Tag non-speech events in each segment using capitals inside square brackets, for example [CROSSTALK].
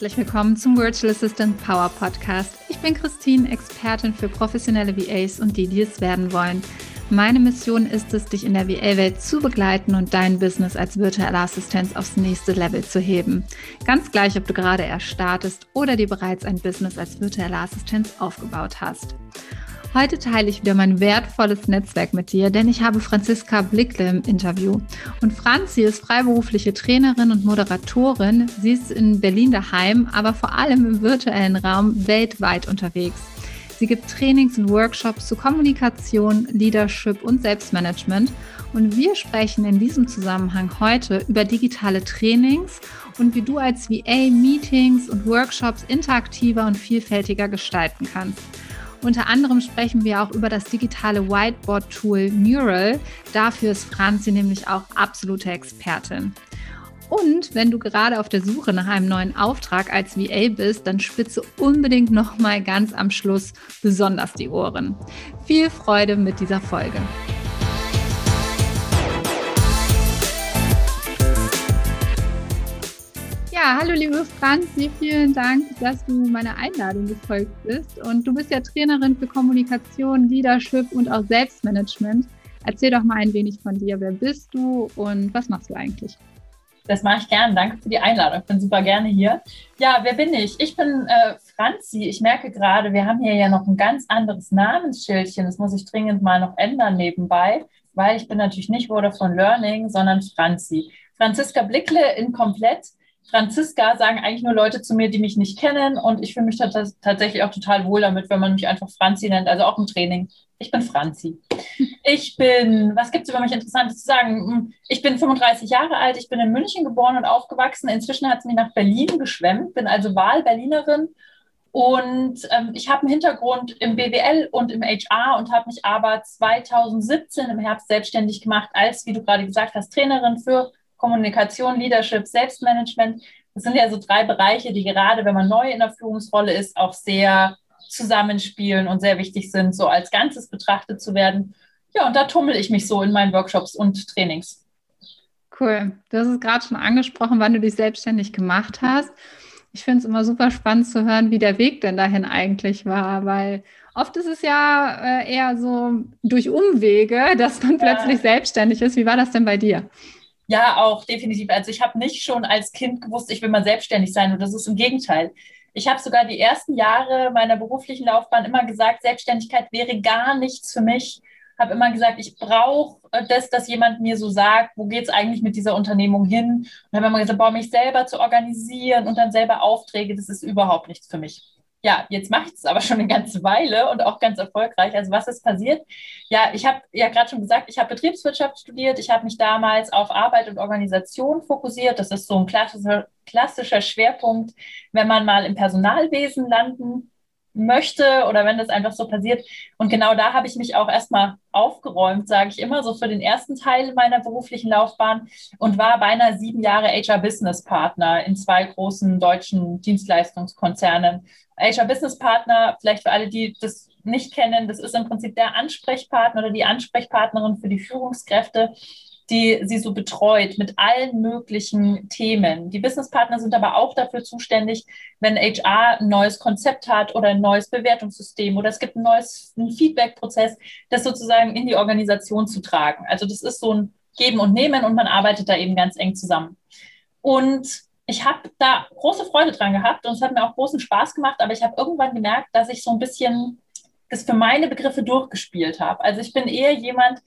Herzlich willkommen zum Virtual Assistant Power Podcast. Ich bin Christine, Expertin für professionelle VAs und die, die es werden wollen. Meine Mission ist es, dich in der VA-Welt zu begleiten und dein Business als virtuelle Assistenz aufs nächste Level zu heben. Ganz gleich, ob du gerade erst startest oder dir bereits ein Business als virtuelle Assistenz aufgebaut hast. Heute teile ich wieder mein wertvolles Netzwerk mit dir, denn ich habe Franziska Blickle im Interview. Und Franzi ist freiberufliche Trainerin und Moderatorin. Sie ist in Berlin daheim, aber vor allem im virtuellen Raum weltweit unterwegs. Sie gibt Trainings und Workshops zu Kommunikation, Leadership und Selbstmanagement. Und wir sprechen in diesem Zusammenhang heute über digitale Trainings und wie du als VA Meetings und Workshops interaktiver und vielfältiger gestalten kannst. Unter anderem sprechen wir auch über das digitale Whiteboard-Tool Mural. Dafür ist Franzi nämlich auch absolute Expertin. Und wenn du gerade auf der Suche nach einem neuen Auftrag als VA bist, dann spitze unbedingt noch mal ganz am Schluss besonders die Ohren. Viel Freude mit dieser Folge. Hallo liebe Franzi, vielen Dank, dass du meiner Einladung gefolgt bist. Und du bist ja Trainerin für Kommunikation, Leadership und auch Selbstmanagement. Erzähl doch mal ein wenig von dir. Wer bist du und was machst du eigentlich? Das mache ich gerne. Danke für die Einladung. Ich bin super gerne hier. Ja, wer bin ich? Ich bin äh, Franzi. Ich merke gerade, wir haben hier ja noch ein ganz anderes Namensschildchen. Das muss ich dringend mal noch ändern nebenbei, weil ich bin natürlich nicht Vodafone Learning, sondern Franzi. Franziska Blickle in komplett Franziska sagen eigentlich nur Leute zu mir, die mich nicht kennen. Und ich fühle mich tatsächlich auch total wohl damit, wenn man mich einfach Franzi nennt, also auch im Training. Ich bin Franzi. Ich bin, was gibt es über mich Interessantes zu sagen? Hm, ich bin 35 Jahre alt, ich bin in München geboren und aufgewachsen. Inzwischen hat es mich nach Berlin geschwemmt, bin also Wahlberlinerin. Und ähm, ich habe einen Hintergrund im BWL und im HR und habe mich aber 2017 im Herbst selbstständig gemacht als, wie du gerade gesagt hast, Trainerin für Kommunikation, Leadership, Selbstmanagement. Das sind ja so drei Bereiche, die gerade, wenn man neu in der Führungsrolle ist, auch sehr zusammenspielen und sehr wichtig sind, so als Ganzes betrachtet zu werden. Ja, und da tummel ich mich so in meinen Workshops und Trainings. Cool. Du hast es gerade schon angesprochen, wann du dich selbstständig gemacht hast. Ich finde es immer super spannend zu hören, wie der Weg denn dahin eigentlich war, weil oft ist es ja äh, eher so durch Umwege, [LAUGHS] dass man ja. plötzlich selbstständig ist. Wie war das denn bei dir? Ja, auch definitiv. Also ich habe nicht schon als Kind gewusst, ich will mal selbstständig sein und das ist im Gegenteil. Ich habe sogar die ersten Jahre meiner beruflichen Laufbahn immer gesagt, Selbstständigkeit wäre gar nichts für mich. Habe immer gesagt, ich brauche das, dass jemand mir so sagt, wo geht es eigentlich mit dieser Unternehmung hin? Und habe immer gesagt, boah, mich selber zu organisieren und dann selber Aufträge, das ist überhaupt nichts für mich ja, jetzt mache ich es aber schon eine ganze Weile und auch ganz erfolgreich. Also was ist passiert? Ja, ich habe ja gerade schon gesagt, ich habe Betriebswirtschaft studiert. Ich habe mich damals auf Arbeit und Organisation fokussiert. Das ist so ein klassischer, klassischer Schwerpunkt, wenn man mal im Personalwesen landen möchte oder wenn das einfach so passiert. Und genau da habe ich mich auch erstmal aufgeräumt, sage ich immer, so für den ersten Teil meiner beruflichen Laufbahn und war beinahe sieben Jahre HR-Business-Partner in zwei großen deutschen Dienstleistungskonzernen. HR-Business-Partner, vielleicht für alle, die das nicht kennen, das ist im Prinzip der Ansprechpartner oder die Ansprechpartnerin für die Führungskräfte die sie so betreut mit allen möglichen Themen. Die Businesspartner sind aber auch dafür zuständig, wenn HR ein neues Konzept hat oder ein neues Bewertungssystem oder es gibt ein neues Feedback-Prozess, das sozusagen in die Organisation zu tragen. Also das ist so ein Geben und Nehmen und man arbeitet da eben ganz eng zusammen. Und ich habe da große Freude dran gehabt und es hat mir auch großen Spaß gemacht, aber ich habe irgendwann gemerkt, dass ich so ein bisschen das für meine Begriffe durchgespielt habe. Also ich bin eher jemand,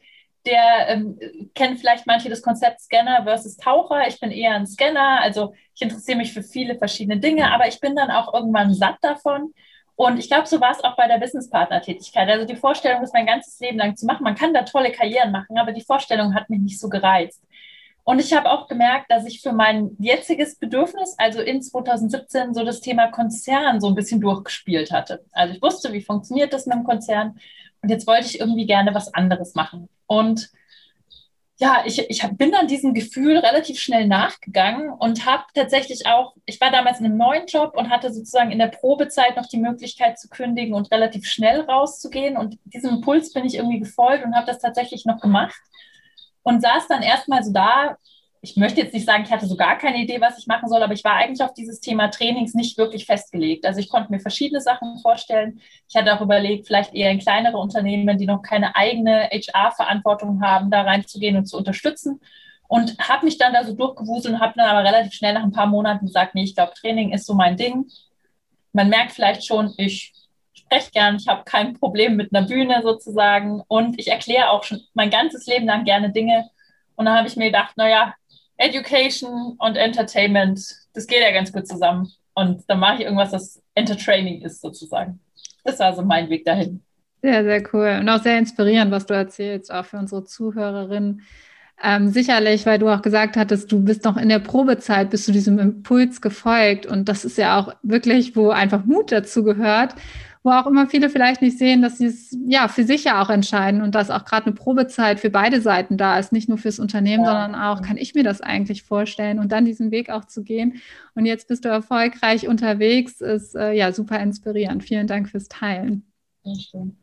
der ähm, kennt vielleicht manche das Konzept Scanner versus Taucher. Ich bin eher ein Scanner, also ich interessiere mich für viele verschiedene Dinge, aber ich bin dann auch irgendwann satt davon. Und ich glaube, so war es auch bei der Businesspartner-Tätigkeit. Also die Vorstellung, das mein ganzes Leben lang zu machen, man kann da tolle Karrieren machen, aber die Vorstellung hat mich nicht so gereizt. Und ich habe auch gemerkt, dass ich für mein jetziges Bedürfnis, also in 2017, so das Thema Konzern so ein bisschen durchgespielt hatte. Also ich wusste, wie funktioniert das mit dem Konzern und jetzt wollte ich irgendwie gerne was anderes machen. Und ja, ich, ich bin dann diesem Gefühl relativ schnell nachgegangen und habe tatsächlich auch, ich war damals in einem neuen Job und hatte sozusagen in der Probezeit noch die Möglichkeit zu kündigen und relativ schnell rauszugehen. Und diesem Impuls bin ich irgendwie gefolgt und habe das tatsächlich noch gemacht und saß dann erstmal so da ich möchte jetzt nicht sagen, ich hatte so gar keine Idee, was ich machen soll, aber ich war eigentlich auf dieses Thema Trainings nicht wirklich festgelegt. Also ich konnte mir verschiedene Sachen vorstellen. Ich hatte auch überlegt, vielleicht eher in kleinere Unternehmen, die noch keine eigene HR-Verantwortung haben, da reinzugehen und zu unterstützen. Und habe mich dann da so durchgewuselt und habe dann aber relativ schnell nach ein paar Monaten gesagt, nee, ich glaube, Training ist so mein Ding. Man merkt vielleicht schon, ich spreche gern, ich habe kein Problem mit einer Bühne sozusagen und ich erkläre auch schon mein ganzes Leben lang gerne Dinge. Und dann habe ich mir gedacht, naja, Education und Entertainment, das geht ja ganz gut zusammen. Und dann mache ich irgendwas, das Entertaining ist sozusagen. Das war so mein Weg dahin. Sehr, sehr cool und auch sehr inspirierend, was du erzählst, auch für unsere Zuhörerinnen. Ähm, sicherlich, weil du auch gesagt hattest, du bist noch in der Probezeit, bist du diesem Impuls gefolgt. Und das ist ja auch wirklich, wo einfach Mut dazu gehört wo auch immer viele vielleicht nicht sehen, dass sie es ja für sich ja auch entscheiden und dass auch gerade eine Probezeit für beide Seiten da ist, nicht nur fürs Unternehmen, ja. sondern auch, kann ich mir das eigentlich vorstellen und dann diesen Weg auch zu gehen. Und jetzt bist du erfolgreich unterwegs, ist äh, ja super inspirierend. Vielen Dank fürs Teilen. Ja, stimmt.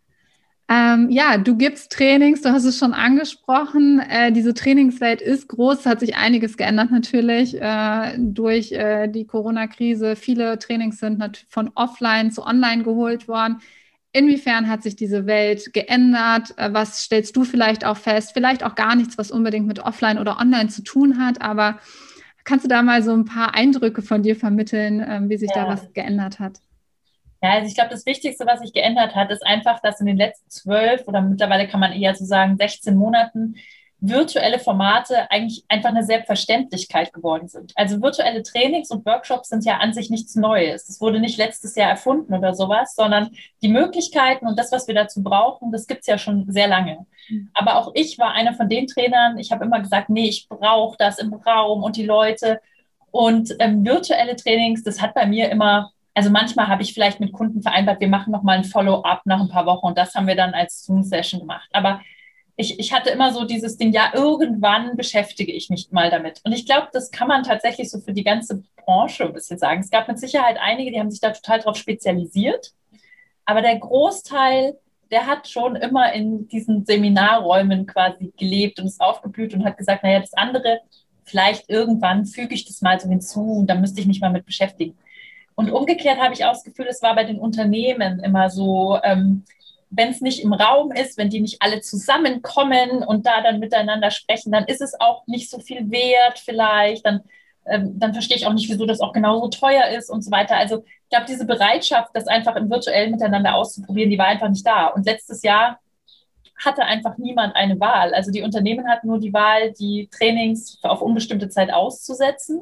Ähm, ja, du gibst Trainings, du hast es schon angesprochen. Äh, diese Trainingswelt ist groß, hat sich einiges geändert natürlich äh, durch äh, die Corona-Krise. Viele Trainings sind von offline zu online geholt worden. Inwiefern hat sich diese Welt geändert? Äh, was stellst du vielleicht auch fest? Vielleicht auch gar nichts, was unbedingt mit offline oder online zu tun hat, aber kannst du da mal so ein paar Eindrücke von dir vermitteln, ähm, wie sich ja. da was geändert hat? Ja, also ich glaube, das Wichtigste, was sich geändert hat, ist einfach, dass in den letzten zwölf oder mittlerweile kann man eher so sagen 16 Monaten virtuelle Formate eigentlich einfach eine Selbstverständlichkeit geworden sind. Also virtuelle Trainings und Workshops sind ja an sich nichts Neues. Das wurde nicht letztes Jahr erfunden oder sowas, sondern die Möglichkeiten und das, was wir dazu brauchen, das gibt's ja schon sehr lange. Mhm. Aber auch ich war einer von den Trainern, ich habe immer gesagt, nee, ich brauche das im Raum und die Leute. Und ähm, virtuelle Trainings, das hat bei mir immer also manchmal habe ich vielleicht mit Kunden vereinbart, wir machen nochmal ein Follow-up nach ein paar Wochen und das haben wir dann als Zoom-Session gemacht. Aber ich, ich hatte immer so dieses Ding, ja, irgendwann beschäftige ich mich mal damit. Und ich glaube, das kann man tatsächlich so für die ganze Branche ein bisschen sagen. Es gab mit Sicherheit einige, die haben sich da total drauf spezialisiert. Aber der Großteil, der hat schon immer in diesen Seminarräumen quasi gelebt und ist aufgeblüht und hat gesagt, naja, das andere, vielleicht irgendwann füge ich das mal so hinzu und da müsste ich mich mal mit beschäftigen. Und umgekehrt habe ich auch das Gefühl, es war bei den Unternehmen immer so, ähm, wenn es nicht im Raum ist, wenn die nicht alle zusammenkommen und da dann miteinander sprechen, dann ist es auch nicht so viel wert vielleicht. Dann, ähm, dann verstehe ich auch nicht, wieso das auch genauso teuer ist und so weiter. Also ich glaube, diese Bereitschaft, das einfach im virtuellen Miteinander auszuprobieren, die war einfach nicht da. Und letztes Jahr hatte einfach niemand eine Wahl. Also die Unternehmen hatten nur die Wahl, die Trainings auf unbestimmte Zeit auszusetzen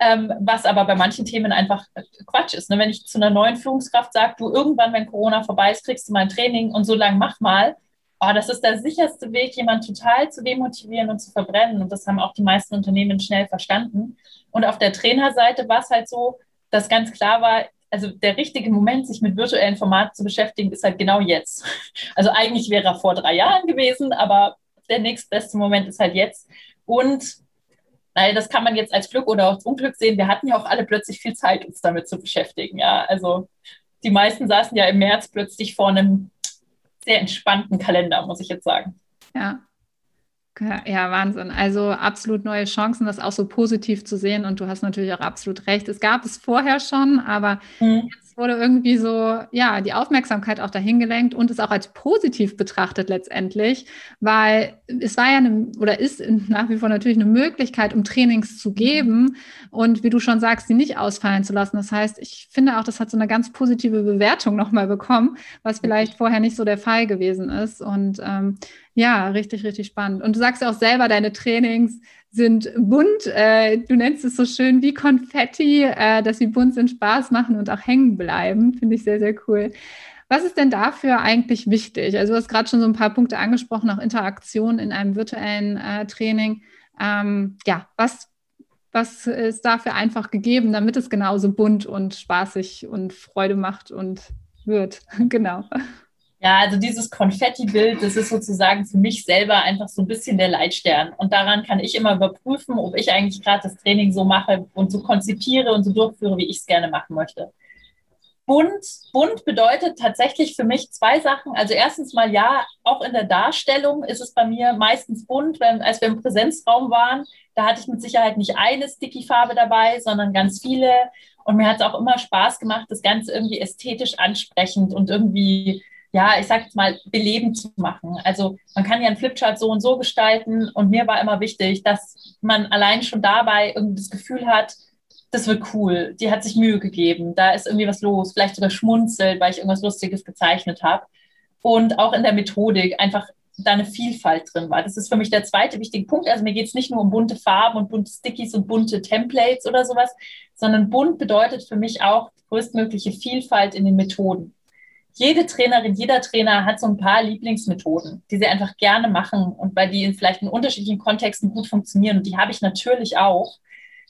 ähm, was aber bei manchen Themen einfach Quatsch ist. Ne? Wenn ich zu einer neuen Führungskraft sage, du irgendwann, wenn Corona vorbei ist, kriegst du mal ein Training und so lange mach mal, oh, das ist der sicherste Weg, jemanden total zu demotivieren und zu verbrennen. Und das haben auch die meisten Unternehmen schnell verstanden. Und auf der Trainerseite war es halt so, dass ganz klar war, also der richtige Moment, sich mit virtuellen Formaten zu beschäftigen, ist halt genau jetzt. [LAUGHS] Also eigentlich wäre er vor drei Jahren gewesen, aber der nächstbeste Moment ist halt jetzt. Und Nein, das kann man jetzt als Glück oder als Unglück sehen. Wir hatten ja auch alle plötzlich viel Zeit, uns damit zu beschäftigen. Ja, also die meisten saßen ja im März plötzlich vor einem sehr entspannten Kalender, muss ich jetzt sagen. Ja. Ja, Wahnsinn. Also absolut neue Chancen, das auch so positiv zu sehen. Und du hast natürlich auch absolut recht. Es gab es vorher schon, aber mhm. jetzt wurde irgendwie so, ja, die Aufmerksamkeit auch dahin gelenkt und es auch als positiv betrachtet letztendlich, weil es war ja eine, oder ist nach wie vor natürlich eine Möglichkeit, um Trainings zu geben und wie du schon sagst, sie nicht ausfallen zu lassen. Das heißt, ich finde auch, das hat so eine ganz positive Bewertung nochmal bekommen, was vielleicht vorher nicht so der Fall gewesen ist. Und ähm, ja, richtig, richtig spannend. Und du sagst ja auch selber, deine Trainings sind bunt. Äh, du nennst es so schön wie Konfetti, äh, dass sie bunt sind, Spaß machen und auch hängen bleiben. Finde ich sehr, sehr cool. Was ist denn dafür eigentlich wichtig? Also du hast gerade schon so ein paar Punkte angesprochen, auch Interaktion in einem virtuellen äh, Training. Ähm, ja, was, was ist dafür einfach gegeben, damit es genauso bunt und spaßig und Freude macht und wird? [LAUGHS] genau. Ja, also dieses Konfetti-Bild, das ist sozusagen für mich selber einfach so ein bisschen der Leitstern. Und daran kann ich immer überprüfen, ob ich eigentlich gerade das Training so mache und so konzipiere und so durchführe, wie ich es gerne machen möchte. bunt, bunt bedeutet tatsächlich für mich zwei Sachen. Also erstens mal ja, auch in der Darstellung ist es bei mir meistens bunt. Wenn, als wir im Präsenzraum waren, da hatte ich mit Sicherheit nicht eine Sticky-Farbe dabei, sondern ganz viele. Und mir hat es auch immer Spaß gemacht, das Ganze irgendwie ästhetisch ansprechend und irgendwie, ja, ich sag jetzt mal, belebend zu machen. Also man kann ja einen Flipchart so und so gestalten. Und mir war immer wichtig, dass man allein schon dabei irgendwie das Gefühl hat, das wird cool, die hat sich Mühe gegeben, da ist irgendwie was los, vielleicht sogar schmunzelt, weil ich irgendwas Lustiges gezeichnet habe. Und auch in der Methodik einfach da eine Vielfalt drin war. Das ist für mich der zweite wichtige Punkt. Also mir geht es nicht nur um bunte Farben und bunte Stickies und bunte Templates oder sowas, sondern bunt bedeutet für mich auch größtmögliche Vielfalt in den Methoden. Jede Trainerin, jeder Trainer hat so ein paar Lieblingsmethoden, die sie einfach gerne machen und weil die vielleicht in unterschiedlichen Kontexten gut funktionieren. Und die habe ich natürlich auch.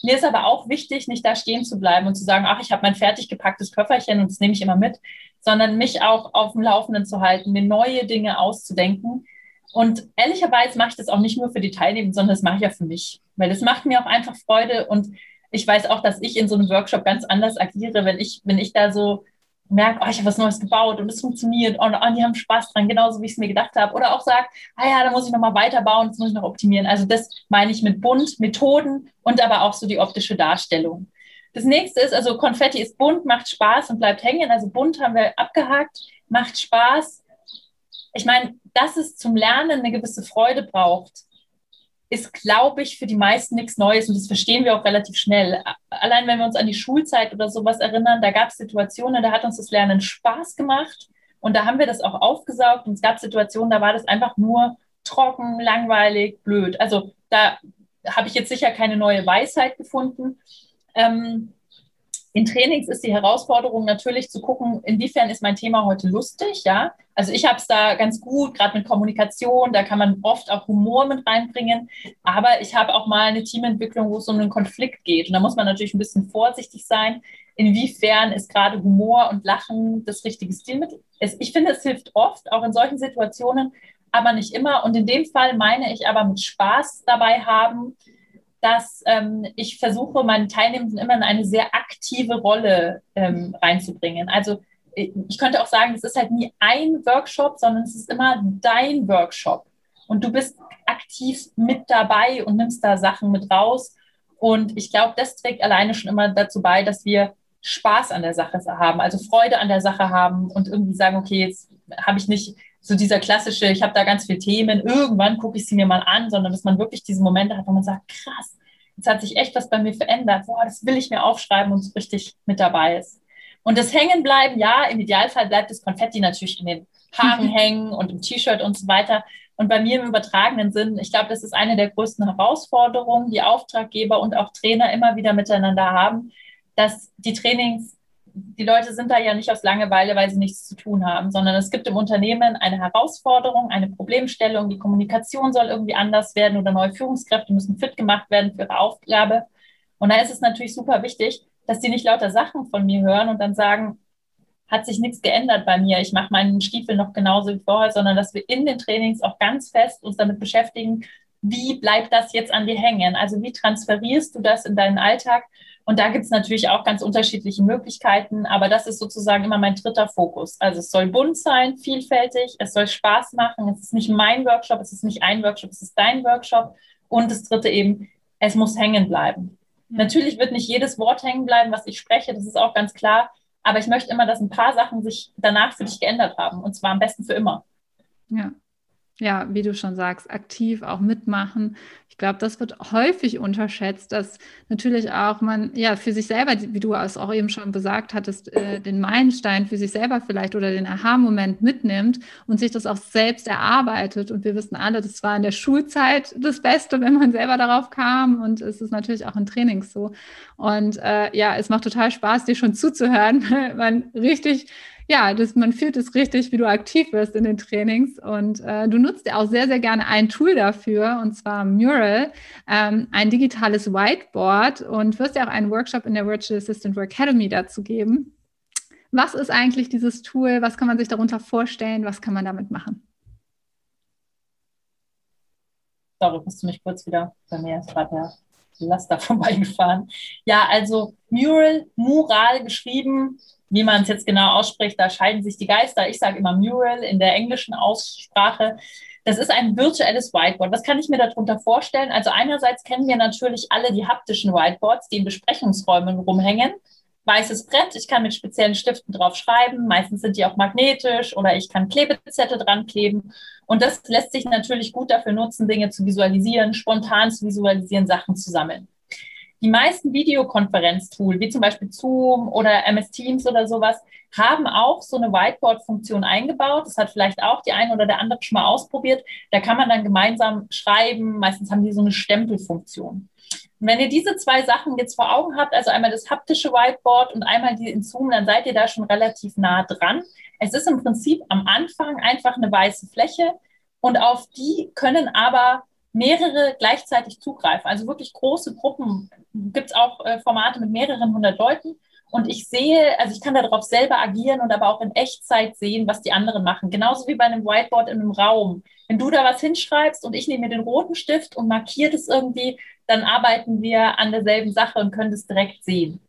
Mir ist aber auch wichtig, nicht da stehen zu bleiben und zu sagen, ach, ich habe mein fertig gepacktes Köfferchen und das nehme ich immer mit, sondern mich auch auf dem Laufenden zu halten, mir neue Dinge auszudenken. Und ehrlicherweise mache ich das auch nicht nur für die Teilnehmer, sondern das mache ich ja für mich, weil das macht mir auch einfach Freude und ich weiß auch, dass ich in so einem Workshop ganz anders agiere, wenn ich, wenn ich da so merke, oh, ich habe was Neues gebaut und es funktioniert und oh, die haben Spaß dran, genauso wie ich es mir gedacht habe. Oder auch sagt, ah ja, da muss ich nochmal weiterbauen, das muss ich noch optimieren. Also das meine ich mit bunt, Methoden und aber auch so die optische Darstellung. Das nächste ist, also Konfetti ist bunt, macht Spaß und bleibt hängen. Also bunt haben wir abgehakt, macht Spaß. Ich meine, dass es zum Lernen eine gewisse Freude braucht, ist, glaube ich, für die meisten nichts Neues und das verstehen wir auch relativ schnell. Allein wenn wir uns an die Schulzeit oder sowas erinnern, da gab es Situationen, da hat uns das Lernen Spaß gemacht und da haben wir das auch aufgesaugt und es gab Situationen, da war das einfach nur trocken, langweilig, blöd. Also da habe ich jetzt sicher keine neue Weisheit gefunden. Ähm, in Trainings ist die Herausforderung natürlich zu gucken, inwiefern ist mein Thema heute lustig, ja. Also ich habe es da ganz gut, gerade mit Kommunikation, da kann man oft auch Humor mit reinbringen. Aber ich habe auch mal eine Teamentwicklung, wo es um einen Konflikt geht. Und da muss man natürlich ein bisschen vorsichtig sein, inwiefern ist gerade Humor und Lachen das richtige Stilmittel. Ich finde, es hilft oft, auch in solchen Situationen, aber nicht immer. Und in dem Fall meine ich aber mit Spaß dabei haben, dass ähm, ich versuche, meinen Teilnehmenden immer in eine sehr aktive Rolle ähm, reinzubringen. Also ich könnte auch sagen, es ist halt nie ein Workshop, sondern es ist immer dein Workshop. Und du bist aktiv mit dabei und nimmst da Sachen mit raus. Und ich glaube, das trägt alleine schon immer dazu bei, dass wir Spaß an der Sache haben, also Freude an der Sache haben und irgendwie sagen, okay, jetzt habe ich nicht so dieser klassische, ich habe da ganz viele Themen, irgendwann gucke ich sie mir mal an, sondern dass man wirklich diese Momente hat, wo man sagt, krass, jetzt hat sich echt was bei mir verändert, boah, das will ich mir aufschreiben und so richtig mit dabei ist. Und das Hängenbleiben, ja, im Idealfall bleibt das Konfetti natürlich in den Haaren hängen und im T-Shirt und so weiter. Und bei mir im übertragenen Sinn, ich glaube, das ist eine der größten Herausforderungen, die Auftraggeber und auch Trainer immer wieder miteinander haben, dass die Trainings die Leute sind da ja nicht aus Langeweile, weil sie nichts zu tun haben, sondern es gibt im Unternehmen eine Herausforderung, eine Problemstellung, die Kommunikation soll irgendwie anders werden oder neue Führungskräfte müssen fit gemacht werden für ihre Aufgabe. Und da ist es natürlich super wichtig, dass die nicht lauter Sachen von mir hören und dann sagen, hat sich nichts geändert bei mir, ich mache meinen Stiefel noch genauso wie vorher, sondern dass wir in den Trainings auch ganz fest uns damit beschäftigen, wie bleibt das jetzt an dir hängen? Also wie transferierst du das in deinen Alltag und da gibt es natürlich auch ganz unterschiedliche Möglichkeiten, aber das ist sozusagen immer mein dritter Fokus. Also es soll bunt sein, vielfältig, es soll Spaß machen, es ist nicht mein Workshop, es ist nicht ein Workshop, es ist dein Workshop. Und das dritte eben, es muss hängen bleiben. Mhm. Natürlich wird nicht jedes Wort hängen bleiben, was ich spreche, das ist auch ganz klar. Aber ich möchte immer, dass ein paar Sachen sich danach für dich geändert haben. Und zwar am besten für immer. Ja, ja, wie du schon sagst, aktiv auch mitmachen. Ich glaube, das wird häufig unterschätzt, dass natürlich auch man ja für sich selber, wie du es auch eben schon gesagt hattest, äh, den Meilenstein für sich selber vielleicht oder den Aha-Moment mitnimmt und sich das auch selbst erarbeitet. Und wir wissen alle, das war in der Schulzeit das Beste, wenn man selber darauf kam. Und es ist natürlich auch in Trainings so. Und äh, ja, es macht total Spaß, dir schon zuzuhören, weil [LAUGHS] man richtig ja, das, man fühlt es richtig, wie du aktiv wirst in den Trainings. Und äh, du nutzt ja auch sehr, sehr gerne ein Tool dafür, und zwar Mural, ähm, ein digitales Whiteboard und wirst ja auch einen Workshop in der Virtual Assistant Academy dazu geben. Was ist eigentlich dieses Tool? Was kann man sich darunter vorstellen? Was kann man damit machen? Sorry, musst du mich kurz wieder bei mir ist gerade Laster [LAUGHS] vorbeigefahren. Ja, also Mural, Mural geschrieben, wie man es jetzt genau ausspricht, da scheiden sich die Geister. Ich sage immer Mural in der englischen Aussprache. Das ist ein virtuelles Whiteboard. Was kann ich mir darunter vorstellen? Also einerseits kennen wir natürlich alle die haptischen Whiteboards, die in Besprechungsräumen rumhängen. Weißes Brett, ich kann mit speziellen Stiften drauf schreiben. Meistens sind die auch magnetisch oder ich kann Klebezettel dran kleben. Und das lässt sich natürlich gut dafür nutzen, Dinge zu visualisieren, spontan zu visualisieren, Sachen zu sammeln. Die meisten Videokonferenztools, wie zum Beispiel Zoom oder MS Teams oder sowas, haben auch so eine Whiteboard-Funktion eingebaut. Das hat vielleicht auch die eine oder der andere schon mal ausprobiert. Da kann man dann gemeinsam schreiben. Meistens haben die so eine Stempelfunktion. Und wenn ihr diese zwei Sachen jetzt vor Augen habt, also einmal das haptische Whiteboard und einmal die in Zoom, dann seid ihr da schon relativ nah dran. Es ist im Prinzip am Anfang einfach eine weiße Fläche und auf die können aber mehrere gleichzeitig zugreifen. Also wirklich große Gruppen. Gibt es auch äh, Formate mit mehreren hundert Leuten. Und ich sehe, also ich kann darauf selber agieren und aber auch in Echtzeit sehen, was die anderen machen. Genauso wie bei einem Whiteboard in einem Raum. Wenn du da was hinschreibst und ich nehme mir den roten Stift und markiere das irgendwie, dann arbeiten wir an derselben Sache und können das direkt sehen.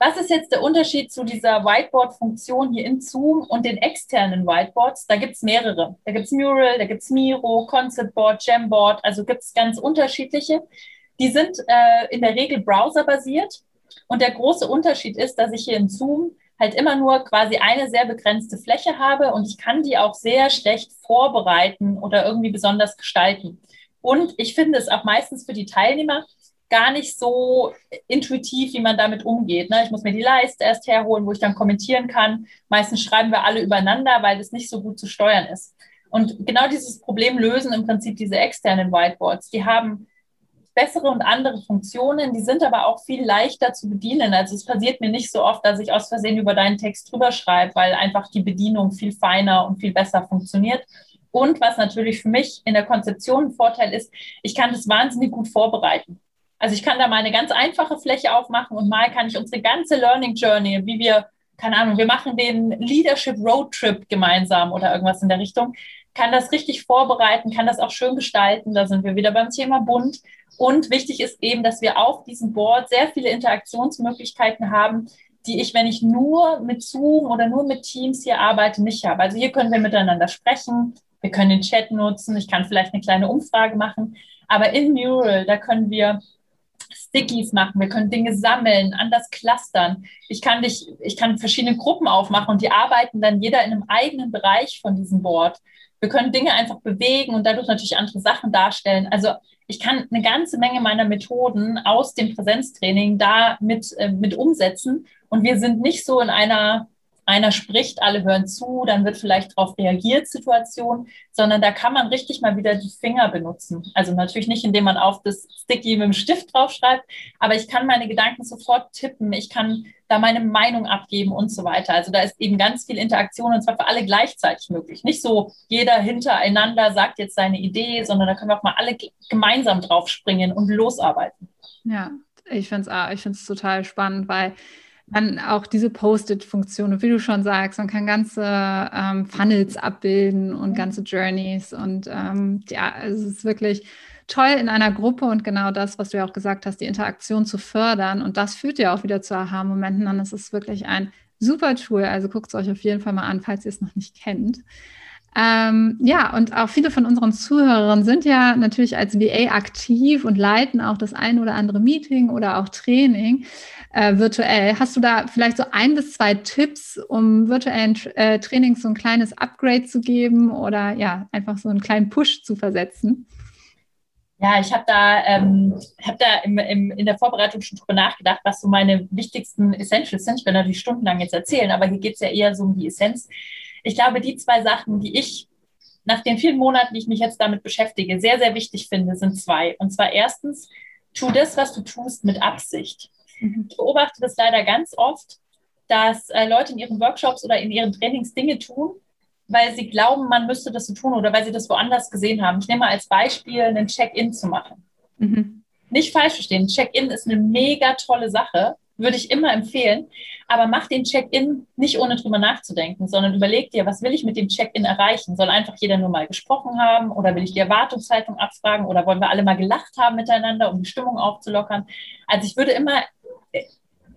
Was ist jetzt der Unterschied zu dieser Whiteboard-Funktion hier in Zoom und den externen Whiteboards? Da gibt es mehrere. Da gibt es Mural, da gibt es Miro, Conceptboard, Jamboard, also gibt es ganz unterschiedliche. Die sind äh, in der Regel browserbasiert. Und der große Unterschied ist, dass ich hier in Zoom halt immer nur quasi eine sehr begrenzte Fläche habe und ich kann die auch sehr schlecht vorbereiten oder irgendwie besonders gestalten. Und ich finde es auch meistens für die Teilnehmer gar nicht so intuitiv, wie man damit umgeht. Ne? Ich muss mir die Leiste erst herholen, wo ich dann kommentieren kann. Meistens schreiben wir alle übereinander, weil es nicht so gut zu steuern ist. Und genau dieses Problem lösen im Prinzip diese externen Whiteboards. Die haben bessere und andere Funktionen, die sind aber auch viel leichter zu bedienen. Also es passiert mir nicht so oft, dass ich aus Versehen über deinen Text drüber schreibe, weil einfach die Bedienung viel feiner und viel besser funktioniert. Und was natürlich für mich in der Konzeption ein Vorteil ist, ich kann das wahnsinnig gut vorbereiten. Also ich kann da mal eine ganz einfache Fläche aufmachen und mal kann ich unsere ganze Learning Journey, wie wir, keine Ahnung, wir machen den Leadership Road Trip gemeinsam oder irgendwas in der Richtung, kann das richtig vorbereiten, kann das auch schön gestalten. Da sind wir wieder beim Thema bunt. Und wichtig ist eben, dass wir auf diesem Board sehr viele Interaktionsmöglichkeiten haben, die ich, wenn ich nur mit Zoom oder nur mit Teams hier arbeite, nicht habe. Also hier können wir miteinander sprechen, wir können den Chat nutzen, ich kann vielleicht eine kleine Umfrage machen. Aber in Mural, da können wir Stickies machen, wir können Dinge sammeln, anders clustern. Ich kann dich, ich kann verschiedene Gruppen aufmachen und die arbeiten dann jeder in einem eigenen Bereich von diesem Board. Wir können Dinge einfach bewegen und dadurch natürlich andere Sachen darstellen. Also ich kann eine ganze Menge meiner Methoden aus dem Präsenztraining da mit, äh, mit umsetzen. Und wir sind nicht so in einer einer spricht, alle hören zu, dann wird vielleicht darauf reagiert, Situation, sondern da kann man richtig mal wieder die Finger benutzen. Also natürlich nicht, indem man auf das Sticky mit dem Stift draufschreibt, aber ich kann meine Gedanken sofort tippen, ich kann da meine Meinung abgeben und so weiter. Also da ist eben ganz viel Interaktion und zwar für alle gleichzeitig möglich. Nicht so jeder hintereinander sagt jetzt seine Idee, sondern da können wir auch mal alle gemeinsam draufspringen und losarbeiten. Ja, ich finde es ich finde es total spannend, weil dann auch diese Post-it-Funktion, wie du schon sagst, man kann ganze ähm, Funnels abbilden und ganze Journeys. Und ähm, ja, es ist wirklich toll in einer Gruppe und genau das, was du ja auch gesagt hast, die Interaktion zu fördern. Und das führt ja auch wieder zu Aha-Momenten. Dann ist es wirklich ein super Tool. Also guckt es euch auf jeden Fall mal an, falls ihr es noch nicht kennt. Ähm, ja, und auch viele von unseren Zuhörern sind ja natürlich als VA aktiv und leiten auch das ein oder andere Meeting oder auch Training äh, virtuell. Hast du da vielleicht so ein bis zwei Tipps, um virtuellen äh, Trainings so ein kleines Upgrade zu geben oder ja, einfach so einen kleinen Push zu versetzen? Ja, ich habe da, ähm, hab da im, im, in der Vorbereitung schon drüber nachgedacht, was so meine wichtigsten Essentials sind. Ich werde natürlich stundenlang jetzt erzählen, aber hier geht es ja eher so um die Essenz. Ich glaube, die zwei Sachen, die ich nach den vielen Monaten, die ich mich jetzt damit beschäftige, sehr, sehr wichtig finde, sind zwei. Und zwar erstens, tu das, was du tust, mit Absicht. Mhm. Ich beobachte das leider ganz oft, dass äh, Leute in ihren Workshops oder in ihren Trainings Dinge tun, weil sie glauben, man müsste das so tun oder weil sie das woanders gesehen haben. Ich nehme mal als Beispiel, einen Check-in zu machen. Mhm. Nicht falsch verstehen, Check-in ist eine mega tolle Sache, würde ich immer empfehlen. Aber mach den Check-in nicht ohne drüber nachzudenken, sondern überleg dir, was will ich mit dem Check-in erreichen? Soll einfach jeder nur mal gesprochen haben oder will ich die Erwartungshaltung abfragen oder wollen wir alle mal gelacht haben miteinander, um die Stimmung aufzulockern? Also ich würde immer,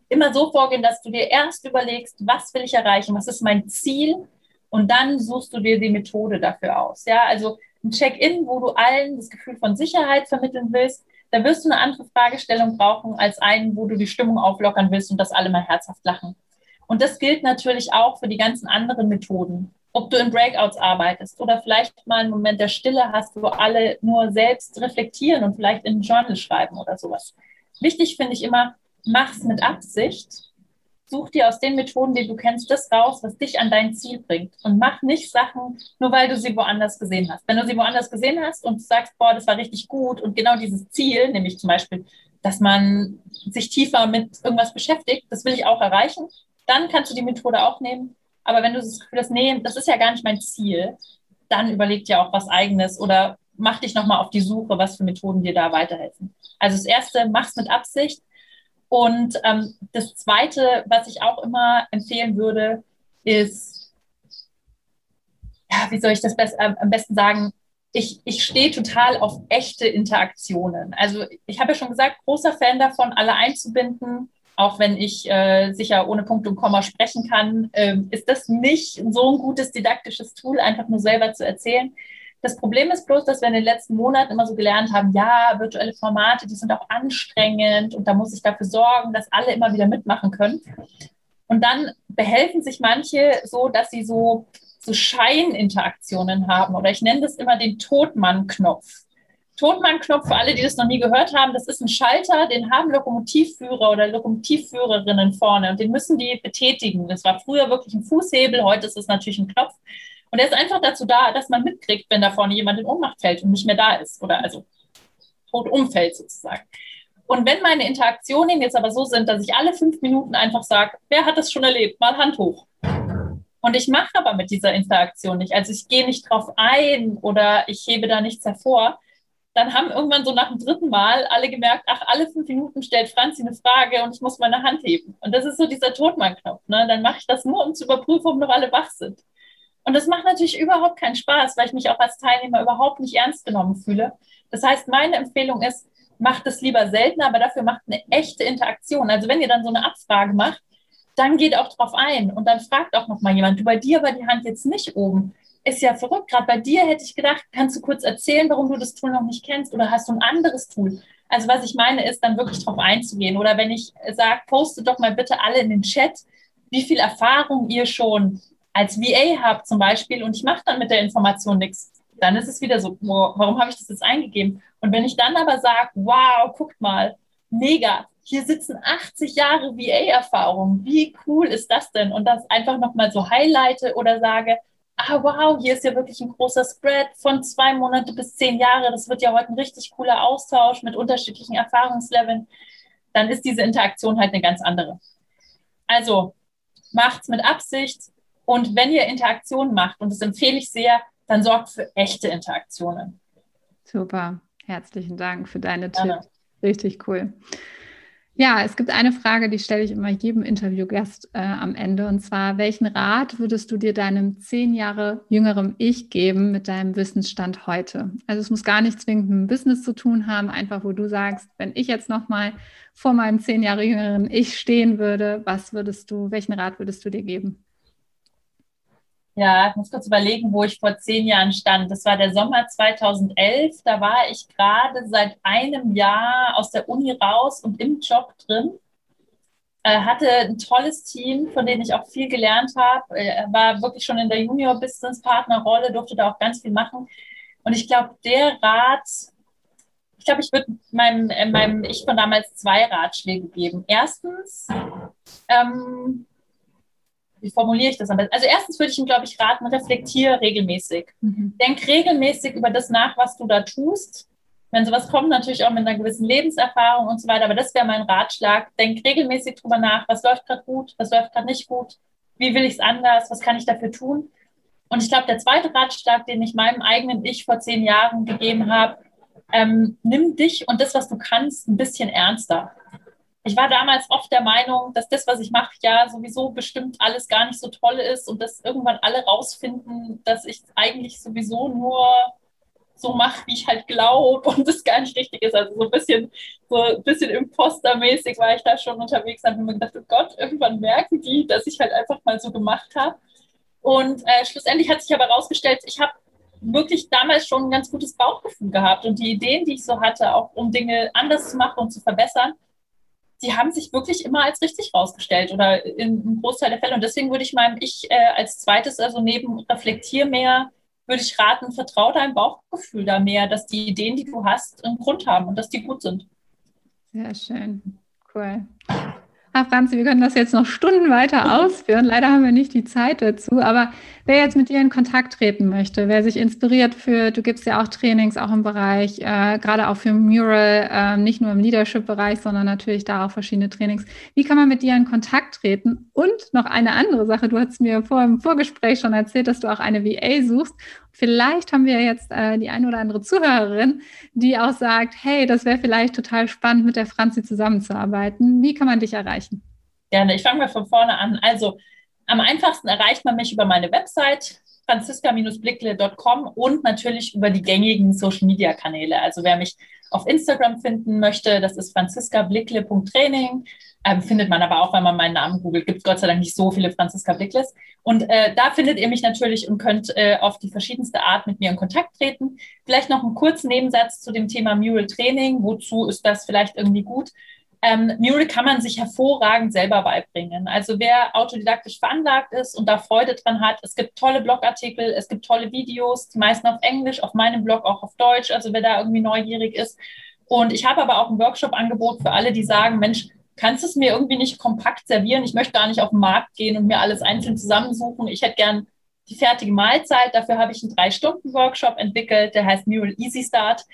immer so vorgehen, dass du dir erst überlegst, was will ich erreichen? Was ist mein Ziel? Und dann suchst du dir die Methode dafür aus. Ja, also ein Check-in, wo du allen das Gefühl von Sicherheit vermitteln willst, da wirst du eine andere Fragestellung brauchen als einen, wo du die Stimmung auflockern willst und dass alle mal herzhaft lachen. Und das gilt natürlich auch für die ganzen anderen Methoden. Ob du in Breakouts arbeitest oder vielleicht mal einen Moment der Stille hast, wo alle nur selbst reflektieren und vielleicht in ein Journal schreiben oder sowas. Wichtig finde ich immer, mach's mit Absicht such dir aus den Methoden, die du kennst, das raus, was dich an dein Ziel bringt. Und mach nicht Sachen, nur weil du sie woanders gesehen hast. Wenn du sie woanders gesehen hast und sagst, boah, das war richtig gut und genau dieses Ziel, nämlich zum Beispiel, dass man sich tiefer mit irgendwas beschäftigt, das will ich auch erreichen, dann kannst du die Methode auch nehmen. Aber wenn du das Gefühl hast, nee, das ist ja gar nicht mein Ziel, dann überleg dir auch was eigenes oder mach dich nochmal auf die Suche, was für Methoden dir da weiterhelfen. Also das erste, mach's mit Absicht und ähm, das Zweite, was ich auch immer empfehlen würde, ist, ja, wie soll ich das best, äh, am besten sagen? Ich, ich stehe total auf echte Interaktionen. Also ich habe ja schon gesagt, großer Fan davon, alle einzubinden. Auch wenn ich äh, sicher ohne Punkt und Komma sprechen kann, äh, ist das nicht so ein gutes didaktisches Tool, einfach nur selber zu erzählen. Das Problem ist bloß, dass wir in den letzten Monaten immer so gelernt haben, ja, virtuelle Formate, die sind auch anstrengend und da muss ich dafür sorgen, dass alle immer wieder mitmachen können. Und dann behelfen sich manche so, dass sie so, so Scheininteraktionen haben oder ich nenne das immer den Totmann-Knopf. Totmann-Knopf, für alle, die das noch nie gehört haben, das ist ein Schalter, den haben Lokomotivführer oder Lokomotivführerinnen vorne und den müssen die betätigen. Das war früher wirklich ein Fußhebel, heute ist es natürlich ein Knopf. Und er ist einfach dazu da, dass man mitkriegt, wenn da vorne jemand in Ohnmacht fällt und nicht mehr da ist oder also tot umfällt sozusagen. Und wenn meine Interaktionen jetzt aber so sind, dass ich alle fünf Minuten einfach sage, wer hat das schon erlebt, mal Hand hoch. Und ich mache aber mit dieser Interaktion nicht, also ich gehe nicht drauf ein oder ich hebe da nichts hervor, dann haben irgendwann so nach dem dritten Mal alle gemerkt, ach, alle fünf Minuten stellt Franzi eine Frage und ich muss meine Hand heben. Und das ist so dieser Totmann-Knopf. Ne? Dann mache ich das nur, um zu überprüfen, ob noch alle wach sind. Und das macht natürlich überhaupt keinen Spaß, weil ich mich auch als Teilnehmer überhaupt nicht ernst genommen fühle. Das heißt, meine Empfehlung ist, macht es lieber seltener, aber dafür macht eine echte Interaktion. Also wenn ihr dann so eine Abfrage macht, dann geht auch drauf ein und dann fragt auch noch mal jemand, du bei dir war die Hand jetzt nicht oben. Ist ja verrückt. Gerade bei dir hätte ich gedacht, kannst du kurz erzählen, warum du das Tool noch nicht kennst oder hast du ein anderes Tool? Also was ich meine, ist dann wirklich drauf einzugehen. Oder wenn ich sage, postet doch mal bitte alle in den Chat, wie viel Erfahrung ihr schon als VA habe zum Beispiel und ich mache dann mit der Information nichts, dann ist es wieder so, wow, warum habe ich das jetzt eingegeben? Und wenn ich dann aber sage, wow, guckt mal, mega, hier sitzen 80 Jahre VA-Erfahrung, wie cool ist das denn? Und das einfach nochmal so highlighte oder sage, ah wow, hier ist ja wirklich ein großer Spread von zwei Monate bis zehn Jahre, das wird ja heute ein richtig cooler Austausch mit unterschiedlichen Erfahrungsleveln, dann ist diese Interaktion halt eine ganz andere. Also macht's mit Absicht, und wenn ihr Interaktionen macht, und das empfehle ich sehr, dann sorgt für echte Interaktionen. Super, herzlichen Dank für deine Gerne. Tipps. Richtig cool. Ja, es gibt eine Frage, die stelle ich immer jedem Interviewgast äh, am Ende. Und zwar, welchen Rat würdest du dir deinem zehn Jahre jüngerem Ich geben mit deinem Wissensstand heute? Also es muss gar nicht zwingend mit dem Business zu tun haben, einfach wo du sagst, wenn ich jetzt nochmal vor meinem zehn Jahre jüngeren Ich stehen würde, was würdest du, welchen Rat würdest du dir geben? Ja, ich muss kurz überlegen, wo ich vor zehn Jahren stand. Das war der Sommer 2011. Da war ich gerade seit einem Jahr aus der Uni raus und im Job drin. Äh, hatte ein tolles Team, von dem ich auch viel gelernt habe. Äh, war wirklich schon in der Junior-Business-Partner-Rolle, durfte da auch ganz viel machen. Und ich glaube, der Rat, ich glaube, ich würde meinem, äh, meinem Ich von damals zwei Ratschläge geben. Erstens, ähm, wie formuliere ich das am besten? Also erstens würde ich ihm, glaube ich, raten, reflektiere regelmäßig. Mhm. Denk regelmäßig über das nach, was du da tust. Wenn sowas kommt, natürlich auch mit einer gewissen Lebenserfahrung und so weiter, aber das wäre mein Ratschlag. Denk regelmäßig drüber nach, was läuft gerade gut, was läuft gerade nicht gut, wie will ich es anders, was kann ich dafür tun. Und ich glaube, der zweite Ratschlag, den ich meinem eigenen Ich vor zehn Jahren gegeben habe, ähm, nimm dich und das, was du kannst, ein bisschen ernster. Ich war damals oft der Meinung, dass das, was ich mache, ja sowieso bestimmt alles gar nicht so toll ist und dass irgendwann alle rausfinden, dass ich eigentlich sowieso nur so mache, wie ich halt glaube und [LAUGHS] das gar nicht richtig ist. Also so ein bisschen, so ein bisschen impostermäßig war ich da schon unterwegs und habe mir gedacht, oh Gott, irgendwann merken die, dass ich halt einfach mal so gemacht habe. Und äh, schlussendlich hat sich aber herausgestellt, ich habe wirklich damals schon ein ganz gutes Bauchgefühl gehabt und die Ideen, die ich so hatte, auch um Dinge anders zu machen und zu verbessern, die haben sich wirklich immer als richtig rausgestellt oder einem Großteil der Fälle. Und deswegen würde ich meinem Ich äh, als zweites, also neben Reflektier mehr, würde ich raten, vertraue deinem Bauchgefühl da mehr, dass die Ideen, die du hast, einen Grund haben und dass die gut sind. Sehr schön. Cool. Ah, Franzi, wir können das jetzt noch Stunden weiter ausführen. Leider haben wir nicht die Zeit dazu. Aber wer jetzt mit dir in Kontakt treten möchte, wer sich inspiriert fühlt, du gibst ja auch Trainings auch im Bereich, äh, gerade auch für Mural, äh, nicht nur im Leadership-Bereich, sondern natürlich da auch verschiedene Trainings. Wie kann man mit dir in Kontakt treten? Und noch eine andere Sache, du hast mir vor im Vorgespräch schon erzählt, dass du auch eine VA suchst. Vielleicht haben wir jetzt äh, die eine oder andere Zuhörerin, die auch sagt, hey, das wäre vielleicht total spannend, mit der Franzi zusammenzuarbeiten. Wie kann man dich erreichen? Gerne, ich fange mal von vorne an. Also am einfachsten erreicht man mich über meine Website franziska-blickle.com und natürlich über die gängigen Social-Media-Kanäle. Also wer mich auf Instagram finden möchte, das ist franziskablickle.training. Ähm, findet man aber auch, wenn man meinen Namen googelt. Gibt Gott sei Dank nicht so viele Franziska Blickles. Und äh, da findet ihr mich natürlich und könnt äh, auf die verschiedenste Art mit mir in Kontakt treten. Vielleicht noch einen kurzen Nebensatz zu dem Thema Mural Training. Wozu ist das vielleicht irgendwie gut? Ähm, Mural kann man sich hervorragend selber beibringen. Also wer autodidaktisch veranlagt ist und da Freude dran hat, es gibt tolle Blogartikel, es gibt tolle Videos, die meisten auf Englisch, auf meinem Blog auch auf Deutsch, also wer da irgendwie neugierig ist. Und ich habe aber auch ein Workshop-Angebot für alle, die sagen, Mensch, kannst du es mir irgendwie nicht kompakt servieren? Ich möchte gar nicht auf den Markt gehen und mir alles einzeln zusammensuchen. Ich hätte gern die fertige Mahlzeit. Dafür habe ich einen Drei-Stunden-Workshop entwickelt, der heißt Mural Easy Start.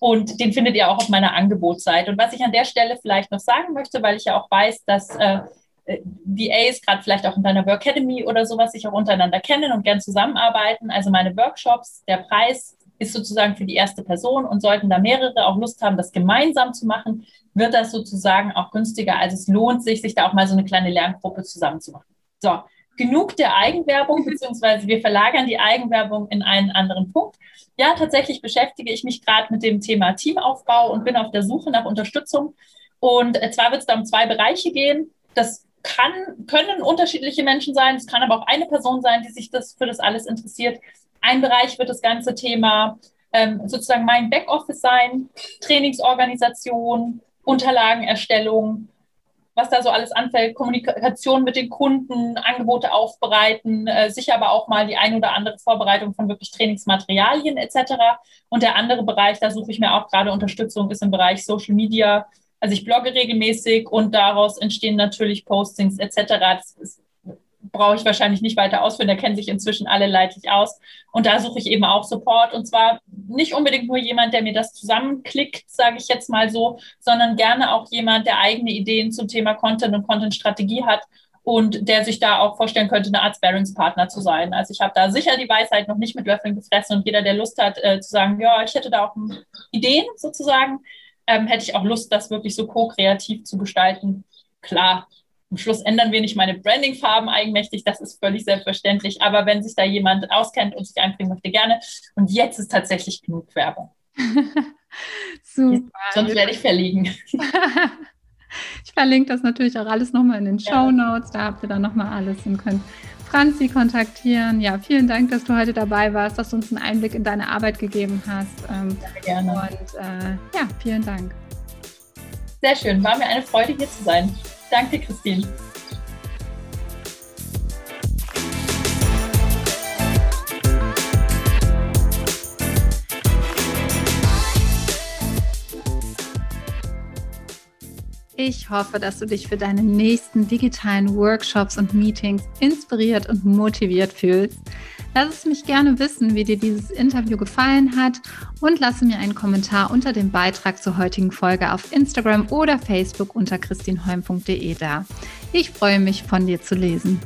Und den findet ihr auch auf meiner Angebotsseite. Und was ich an der Stelle vielleicht noch sagen möchte, weil ich ja auch weiß, dass äh, VAs gerade vielleicht auch in deiner Work Academy oder sowas sich auch untereinander kennen und gern zusammenarbeiten. Also meine Workshops, der Preis ist sozusagen für die erste Person und sollten da mehrere auch Lust haben, das gemeinsam zu machen, wird das sozusagen auch günstiger. Also es lohnt sich, sich da auch mal so eine kleine Lerngruppe zusammenzumachen. So, genug der Eigenwerbung, [LAUGHS] beziehungsweise wir verlagern die Eigenwerbung in einen anderen Punkt. Ja, tatsächlich beschäftige ich mich gerade mit dem Thema Teamaufbau und bin auf der Suche nach Unterstützung. Und zwar wird es da um zwei Bereiche gehen. Das kann, können unterschiedliche Menschen sein, es kann aber auch eine Person sein, die sich das für das alles interessiert. Ein Bereich wird das ganze Thema ähm, sozusagen mein Backoffice sein, Trainingsorganisation, Unterlagenerstellung, was da so alles anfällt, Kommunikation mit den Kunden, Angebote aufbereiten, äh, sicher aber auch mal die ein oder andere Vorbereitung von wirklich Trainingsmaterialien etc. Und der andere Bereich, da suche ich mir auch gerade Unterstützung, ist im Bereich Social Media. Also ich blogge regelmäßig und daraus entstehen natürlich Postings etc. Das ist brauche ich wahrscheinlich nicht weiter ausführen, da kennen sich inzwischen alle leidlich aus. Und da suche ich eben auch Support. Und zwar nicht unbedingt nur jemand, der mir das zusammenklickt, sage ich jetzt mal so, sondern gerne auch jemand, der eigene Ideen zum Thema Content und Content-Strategie hat und der sich da auch vorstellen könnte, eine Art Sparringspartner zu sein. Also ich habe da sicher die Weisheit noch nicht mit Löffeln gefressen und jeder, der Lust hat äh, zu sagen, ja, ich hätte da auch Ideen sozusagen, ähm, hätte ich auch Lust, das wirklich so co-kreativ zu gestalten. Klar, am Schluss ändern wir nicht meine Brandingfarben eigenmächtig, das ist völlig selbstverständlich. Aber wenn sich da jemand auskennt und sich einbringen möchte, gerne. Und jetzt ist tatsächlich genug Werbung. [LAUGHS] Super. Sonst werde ich verliegen. [LAUGHS] ich verlinke das natürlich auch alles nochmal in den Show Notes. Da habt ihr dann nochmal alles und könnt Franzi kontaktieren. Ja, vielen Dank, dass du heute dabei warst, dass du uns einen Einblick in deine Arbeit gegeben hast. Ähm, gerne. Und äh, ja, vielen Dank. Sehr schön. War mir eine Freude, hier zu sein. Danke, Christine. Ich hoffe, dass du dich für deine nächsten digitalen Workshops und Meetings inspiriert und motiviert fühlst. Lass es mich gerne wissen, wie dir dieses Interview gefallen hat und lasse mir einen Kommentar unter dem Beitrag zur heutigen Folge auf Instagram oder Facebook unter christinholm.de da. Ich freue mich, von dir zu lesen.